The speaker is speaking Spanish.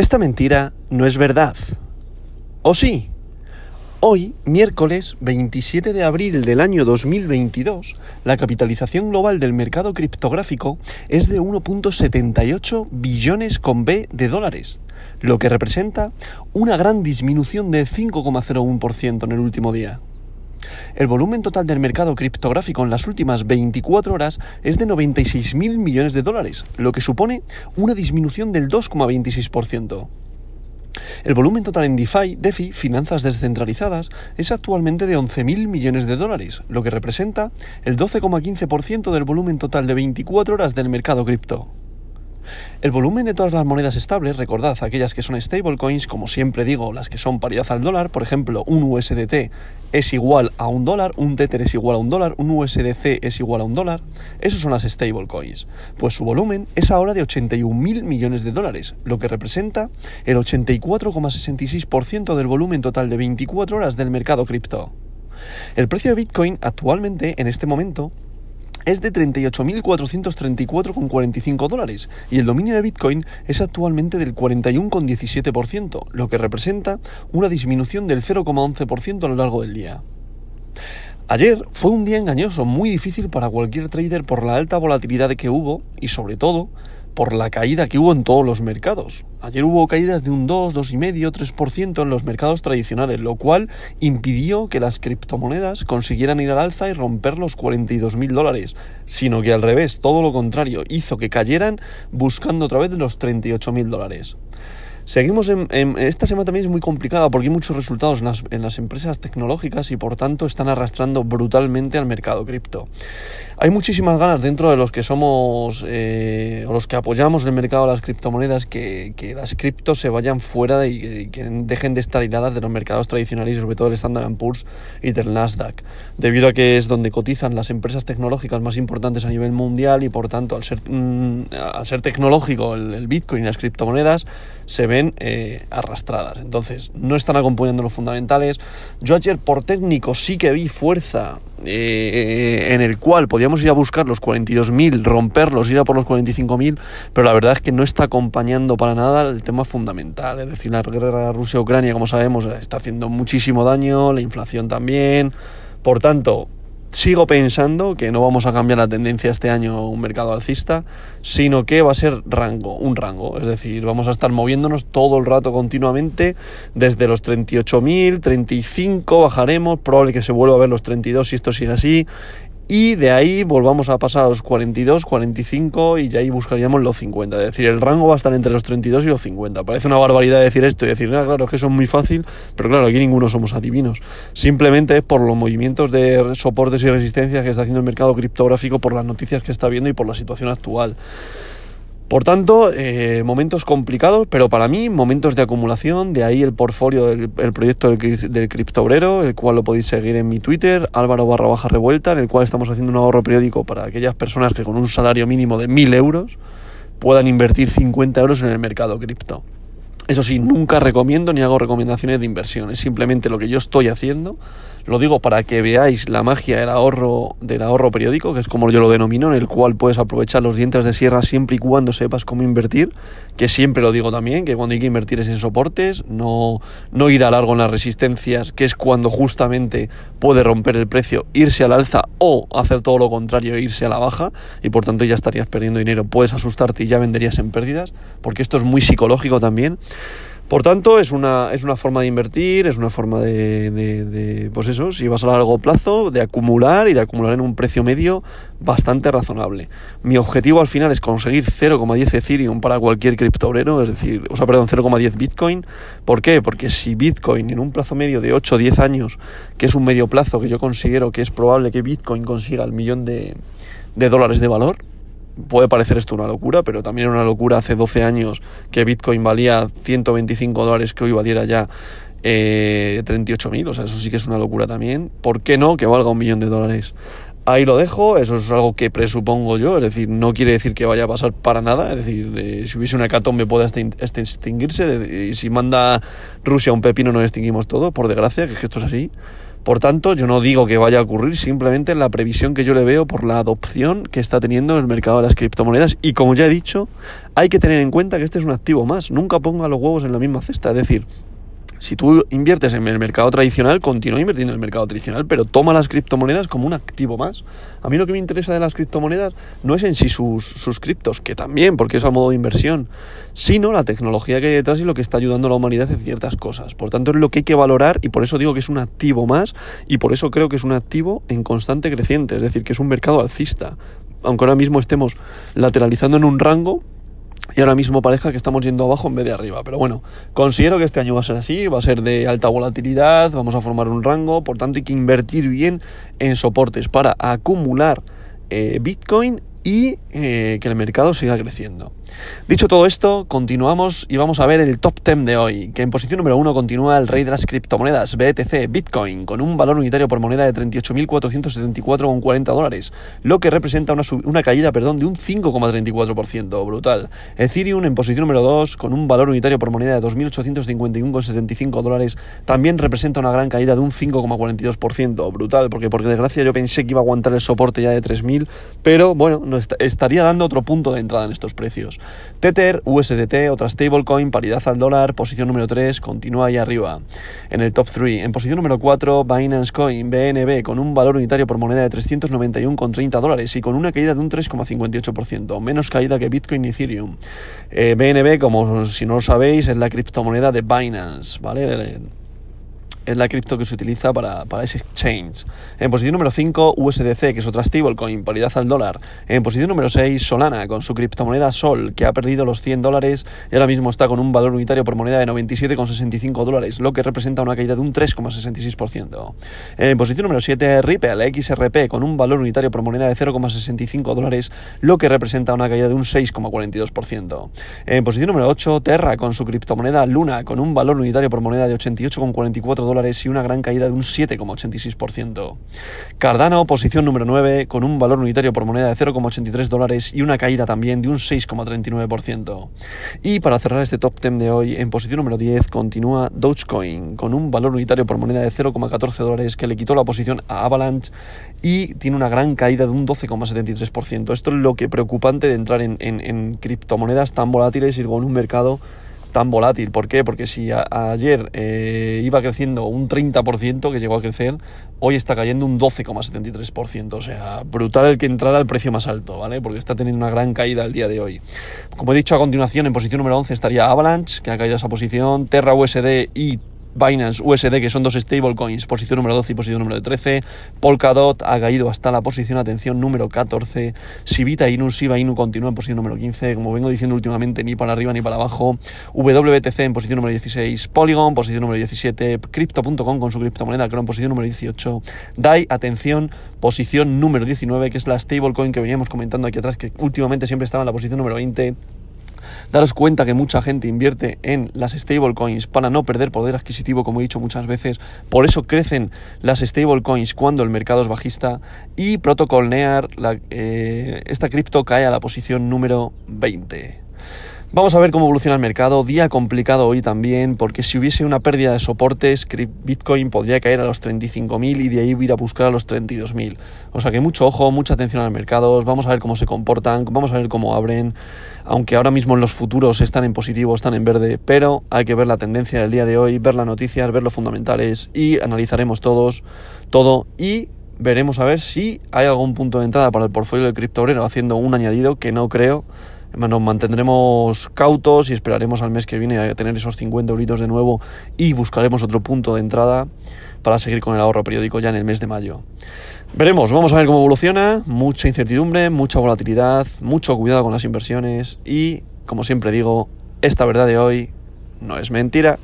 Esta mentira no es verdad. ¿O sí? Hoy, miércoles 27 de abril del año 2022, la capitalización global del mercado criptográfico es de 1.78 billones con B de dólares, lo que representa una gran disminución de 5,01% en el último día. El volumen total del mercado criptográfico en las últimas 24 horas es de 96.000 millones de dólares, lo que supone una disminución del 2,26%. El volumen total en DeFi, DeFi, finanzas descentralizadas, es actualmente de 11.000 millones de dólares, lo que representa el 12,15% del volumen total de 24 horas del mercado cripto. El volumen de todas las monedas estables, recordad aquellas que son stablecoins, como siempre digo, las que son paridad al dólar, por ejemplo, un USDT es igual a un dólar, un Tether es igual a un dólar, un USDC es igual a un dólar, esos son las stablecoins. Pues su volumen es ahora de 81.000 millones de dólares, lo que representa el 84,66% del volumen total de 24 horas del mercado cripto. El precio de Bitcoin actualmente, en este momento, es de 38.434,45 dólares y el dominio de Bitcoin es actualmente del 41,17%, lo que representa una disminución del 0,11% a lo largo del día. Ayer fue un día engañoso, muy difícil para cualquier trader por la alta volatilidad que hubo y sobre todo por la caída que hubo en todos los mercados. Ayer hubo caídas de un 2, 2,5, 3% en los mercados tradicionales, lo cual impidió que las criptomonedas consiguieran ir al alza y romper los 42 mil dólares, sino que al revés, todo lo contrario, hizo que cayeran buscando otra vez los 38 mil dólares. Seguimos en, Esta semana también es muy complicada porque hay muchos resultados en las, empresas tecnológicas y por tanto están arrastrando brutalmente al mercado cripto. Hay muchísimas ganas dentro de los que somos eh, o los que apoyamos el mercado de las criptomonedas que, las criptos se vayan fuera y, que dejen de estar hiladas de los mercados tradicionales y sobre todo el Standard Poor's y del Nasdaq, debido a que es donde cotizan las empresas tecnológicas más importantes a nivel mundial y por tanto al ser, mm, al ser tecnológico el, el Bitcoin y las criptomonedas se ven eh, arrastradas. Entonces, no están acompañando los fundamentales. Yo ayer por técnico sí que vi fuerza eh, en el cual podíamos ir a buscar los 42.000, romperlos, ir a por los 45.000, pero la verdad es que no está acompañando para nada el tema fundamental. Es decir, la guerra Rusia-Ucrania, como sabemos, está haciendo muchísimo daño, la inflación también. Por tanto, sigo pensando que no vamos a cambiar la tendencia este año un mercado alcista, sino que va a ser rango, un rango. Es decir, vamos a estar moviéndonos todo el rato continuamente desde los 38.000, 35 bajaremos, probable que se vuelva a ver los 32 si esto sigue así y de ahí volvamos a pasar a los 42, 45 y ya ahí buscaríamos los 50. Es decir, el rango va a estar entre los 32 y los 50. Parece una barbaridad decir esto y decir, ah, claro, es que eso es muy fácil, pero claro, aquí ninguno somos adivinos. Simplemente es por los movimientos de soportes y resistencias que está haciendo el mercado criptográfico, por las noticias que está viendo y por la situación actual. Por tanto, eh, momentos complicados, pero para mí momentos de acumulación, de ahí el portfolio del proyecto del, del criptobrero, el cual lo podéis seguir en mi Twitter, álvaro barra baja revuelta, en el cual estamos haciendo un ahorro periódico para aquellas personas que con un salario mínimo de 1000 euros puedan invertir 50 euros en el mercado cripto. Eso sí, nunca recomiendo ni hago recomendaciones de inversión, es simplemente lo que yo estoy haciendo lo digo para que veáis la magia del ahorro, del ahorro periódico, que es como yo lo denomino, en el cual puedes aprovechar los dientes de sierra siempre y cuando sepas cómo invertir, que siempre lo digo también, que cuando hay que invertir es en soportes, no, no ir a largo en las resistencias, que es cuando justamente puede romper el precio, irse al alza o hacer todo lo contrario, irse a la baja, y por tanto ya estarías perdiendo dinero, puedes asustarte y ya venderías en pérdidas, porque esto es muy psicológico también. Por tanto, es una, es una forma de invertir, es una forma de, de, pues eso, si vas a largo plazo, de acumular y de acumular en un precio medio bastante razonable. Mi objetivo al final es conseguir 0,10 Ethereum para cualquier criptobrero, es decir, o sea, perdón, 0,10 Bitcoin. ¿Por qué? Porque si Bitcoin en un plazo medio de 8 o 10 años, que es un medio plazo que yo considero que es probable que Bitcoin consiga el millón de, de dólares de valor, puede parecer esto una locura, pero también era una locura hace 12 años que Bitcoin valía 125 dólares, que hoy valiera ya eh, 38.000, o sea, eso sí que es una locura también. ¿Por qué no que valga un millón de dólares? Ahí lo dejo, eso es algo que presupongo yo, es decir, no quiere decir que vaya a pasar para nada, es decir, eh, si hubiese una hecatombe puede extinguirse, y si manda Rusia un pepino nos extinguimos todo, por desgracia, que, es que esto es así, Por tanto, yo no digo que vaya a ocurrir, simplemente la previsión que yo le veo por la adopción que está teniendo el mercado de las criptomonedas. Y como ya he dicho, hay que tener en cuenta que este es un activo más. Nunca ponga los huevos en la misma cesta. Es decir, si tú inviertes en el mercado tradicional, continúa invirtiendo en el mercado tradicional, pero toma las criptomonedas como un activo más. A mí lo que me interesa de las criptomonedas no es en sí sus, criptos, que también, porque es a modo de inversión, sino la tecnología que hay detrás y lo que está ayudando a la humanidad en ciertas cosas. Por tanto, es lo que hay que valorar y por eso digo que es un activo más y por eso creo que es un activo en constante creciente, es decir, que es un mercado alcista. Aunque ahora mismo estemos lateralizando en un rango, y ahora mismo parezca que estamos yendo abajo en vez de arriba. Pero bueno, considero que este año va a ser así, va a ser de alta volatilidad, vamos a formar un rango, por tanto hay que invertir bien en soportes para acumular eh, Bitcoin y eh, que el mercado siga creciendo. Dicho todo esto, continuamos y vamos a ver el top 10 de hoy, que en posición número 1 continúa el rey de las criptomonedas, BTC, Bitcoin, con un valor unitario por moneda de 38.474,40 dólares, lo que representa una, una caída perdón, de un 5,34%, brutal. Ethereum en posición número 2, con un valor unitario por moneda de 2.851,75 dólares, también representa una gran caída de un 5,42%, brutal, porque por desgracia yo pensé que iba a aguantar el soporte ya de 3.000, pero bueno, estaría dando otro punto de entrada en estos precios. Tether, USDT, otra stablecoin, paridad al dólar, posición número 3, continúa ahí arriba. En el top 3, en posición número 4, Binance Coin, BNB, con un valor unitario por moneda de 391,30 dólares y con una caída de un 3,58%, menos caída que Bitcoin y Ethereum. BNB, eh, como si no lo sabéis, es la criptomoneda de Binance, ¿vale? Es la cripto que se utiliza para, ese exchange. En posición número 5, USDC, que es otra stablecoin, paridad al dólar. En posición número 6, Solana, con su criptomoneda Sol, que ha perdido los 100 dólares y ahora mismo está con un valor unitario por moneda de 97,65 dólares, lo que representa una caída de un 3,66%. En posición número 7, Ripple, XRP, con un valor unitario por moneda de 0,65 dólares, lo que representa una caída de un 6,42%. En posición número 8, Terra, con su criptomoneda Luna, con un valor unitario por moneda de 88,44 dólares, y una gran caída de un 7,86%. Cardano, posición número 9, con un valor unitario por moneda de 0,83 dólares y una caída también de un 6,39%. Y para cerrar este top 10 de hoy, en posición número 10 continúa Dogecoin, con un valor unitario por moneda de 0,14 dólares que le quitó la posición a Avalanche y tiene una gran caída de un 12,73%. Esto es lo que preocupante de entrar en, en criptomonedas tan volátiles y con un mercado tan volátil. ¿Por qué? Porque si ayer eh, iba creciendo un 30% que llegó a crecer, hoy está cayendo un 12,73%. O sea, brutal el que entrara al precio más alto, ¿vale? Porque está teniendo una gran caída el día de hoy. Como he dicho a continuación, en posición número 11 estaría Avalanche, que ha caído esa posición, Terra USD y Binance USD, que son dos stablecoins, posición número 12 y posición número 13. Polkadot ha caído hasta la posición, atención, número 14. Sivita Inu, Siba Inu continúa en posición número 15. Como vengo diciendo últimamente, ni para arriba ni para abajo. WTC en posición número 16. Polygon, posición número 17. Crypto.com con su criptomoneda Chrome, posición número 18. DAI, atención, posición número 19, que es la stablecoin que veníamos comentando aquí atrás, que últimamente siempre estaba en la posición número 20. Daros cuenta que mucha gente invierte en las stablecoins para no perder poder adquisitivo, como he dicho muchas veces. Por eso crecen las stablecoins cuando el mercado es bajista. Y Protocol Near, eh, esta cripto cae a la posición número 20. Vamos a ver cómo evoluciona el mercado. Día complicado hoy también, porque si hubiese una pérdida de soportes, Bitcoin podría caer a los 35.000 y de ahí ir a buscar a los 32.000. O sea que mucho ojo, mucha atención al mercado. Vamos a ver cómo se comportan, vamos a ver cómo abren. Aunque ahora mismo en los futuros están en positivo, están en verde, pero hay que ver la tendencia del día de hoy, ver las noticias, ver los fundamentales y analizaremos todos, todo y veremos a ver si hay algún punto de entrada para el portfolio de criptobrero haciendo un añadido que no creo nos mantendremos cautos y esperaremos al mes que viene a tener esos 50 euritos de nuevo y buscaremos otro punto de entrada para seguir con el ahorro periódico ya en el mes de mayo. Veremos, vamos a ver cómo evoluciona, mucha incertidumbre, mucha volatilidad, mucho cuidado con las inversiones y, como siempre digo, esta verdad de hoy no es mentira.